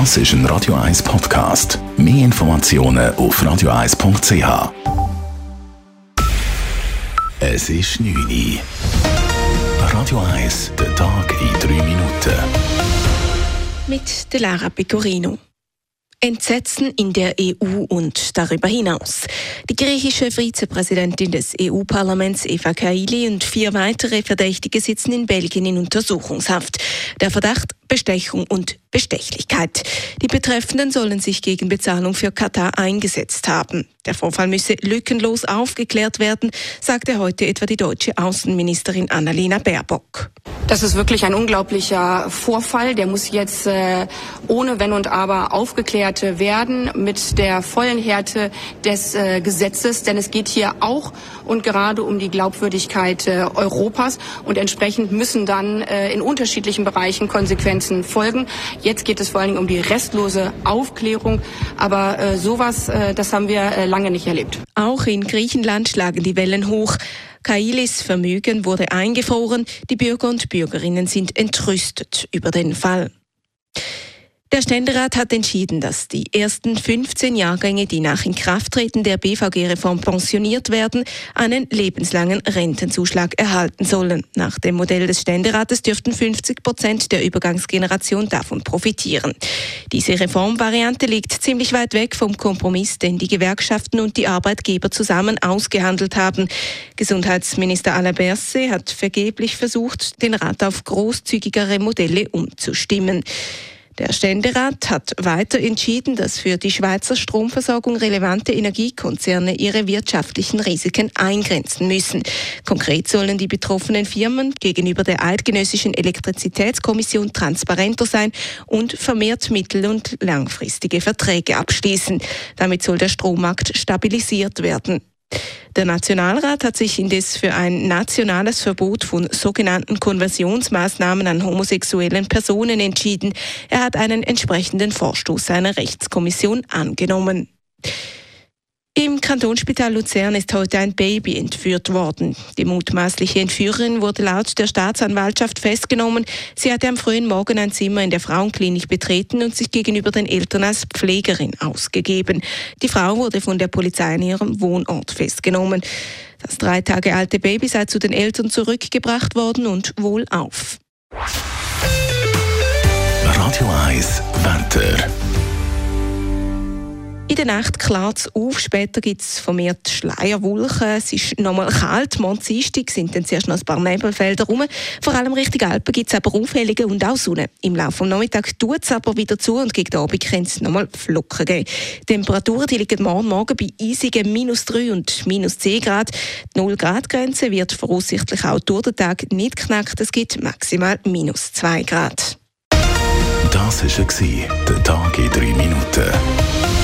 Das ist ein Radio 1 Podcast. Mehr Informationen auf radio1.ch. Es ist 9 Uhr. Radio 1, der Tag in 3 Minuten. Mit der Lara Pecorino. Entsetzen in der EU und darüber hinaus. Die griechische Vizepräsidentin des EU-Parlaments Eva Kaili und vier weitere Verdächtige sitzen in Belgien in Untersuchungshaft. Der Verdacht Bestechung und Bestechlichkeit. Die Betreffenden sollen sich gegen Bezahlung für Katar eingesetzt haben. Der Vorfall müsse lückenlos aufgeklärt werden, sagte heute etwa die deutsche Außenministerin Annalena Baerbock. Das ist wirklich ein unglaublicher Vorfall. Der muss jetzt äh, ohne Wenn und Aber aufgeklärt werden mit der vollen Härte des äh, Gesetzes. Denn es geht hier auch und gerade um die Glaubwürdigkeit äh, Europas. Und entsprechend müssen dann in unterschiedlichen Bereichen Konsequenzen folgen. Jetzt geht es vor allen Dingen um die restlose Aufklärung. Aber äh, sowas, äh, das haben wir äh, lange nicht erlebt. Auch in Griechenland schlagen die Wellen hoch. Kailis Vermögen wurde eingefroren. Die Bürger und Bürgerinnen sind entrüstet über den Fall. Der Ständerat hat entschieden, dass die ersten 15 Jahrgänge, die nach Inkrafttreten der BVG-Reform pensioniert werden, einen lebenslangen Rentenzuschlag erhalten sollen. Nach dem Modell des Ständerates dürften 50 Prozent der Übergangsgeneration davon profitieren. Diese Reformvariante liegt ziemlich weit weg vom Kompromiss, den die Gewerkschaften und die Arbeitgeber zusammen ausgehandelt haben. Gesundheitsminister Alain Berset hat vergeblich versucht, den Rat auf großzügigere Modelle umzustimmen. Der Ständerat hat weiter entschieden, dass für die Schweizer Stromversorgung relevante Energiekonzerne ihre wirtschaftlichen Risiken eingrenzen müssen. Konkret sollen die betroffenen Firmen gegenüber der Eidgenössischen Elektrizitätskommission transparenter sein und vermehrt mittel- und langfristige Verträge abschließen. Damit soll der Strommarkt stabilisiert werden. Der Nationalrat hat sich indes für ein nationales Verbot von sogenannten Konversionsmaßnahmen an homosexuellen Personen entschieden. Er hat einen entsprechenden Vorstoß seiner Rechtskommission angenommen. Im Kantonsspital Luzern ist heute ein Baby entführt worden. Die mutmaßliche Entführerin wurde laut der Staatsanwaltschaft festgenommen. Sie hatte am frühen Morgen ein Zimmer in der Frauenklinik betreten und sich gegenüber den Eltern als Pflegerin ausgegeben. Die Frau wurde von der Polizei in ihrem Wohnort festgenommen. Das drei Tage alte Baby sei zu den Eltern zurückgebracht worden und wohlauf. Radio 1, Wetter. In der Nacht klart es auf, später gibt es vermehrt Schleierwolken. Es ist nochmal kalt, Dienstag sind dann zuerst noch ein paar Nebelfelder rum. Vor allem Richtung Alpen gibt es aber Aufhellungen und auch Sonne. Im Laufe des Nachmittags tut es aber wieder zu und gegen Abend kann es nochmal Flocken geben. Die Temperaturen die liegen morgen Morgen bei eisigen minus 3 und minus 10 Grad. Die 0 Grad Grenze wird voraussichtlich auch durch den Tag nicht knackt. Es gibt maximal minus 2 Grad. Das war der Tag in 3 Minuten.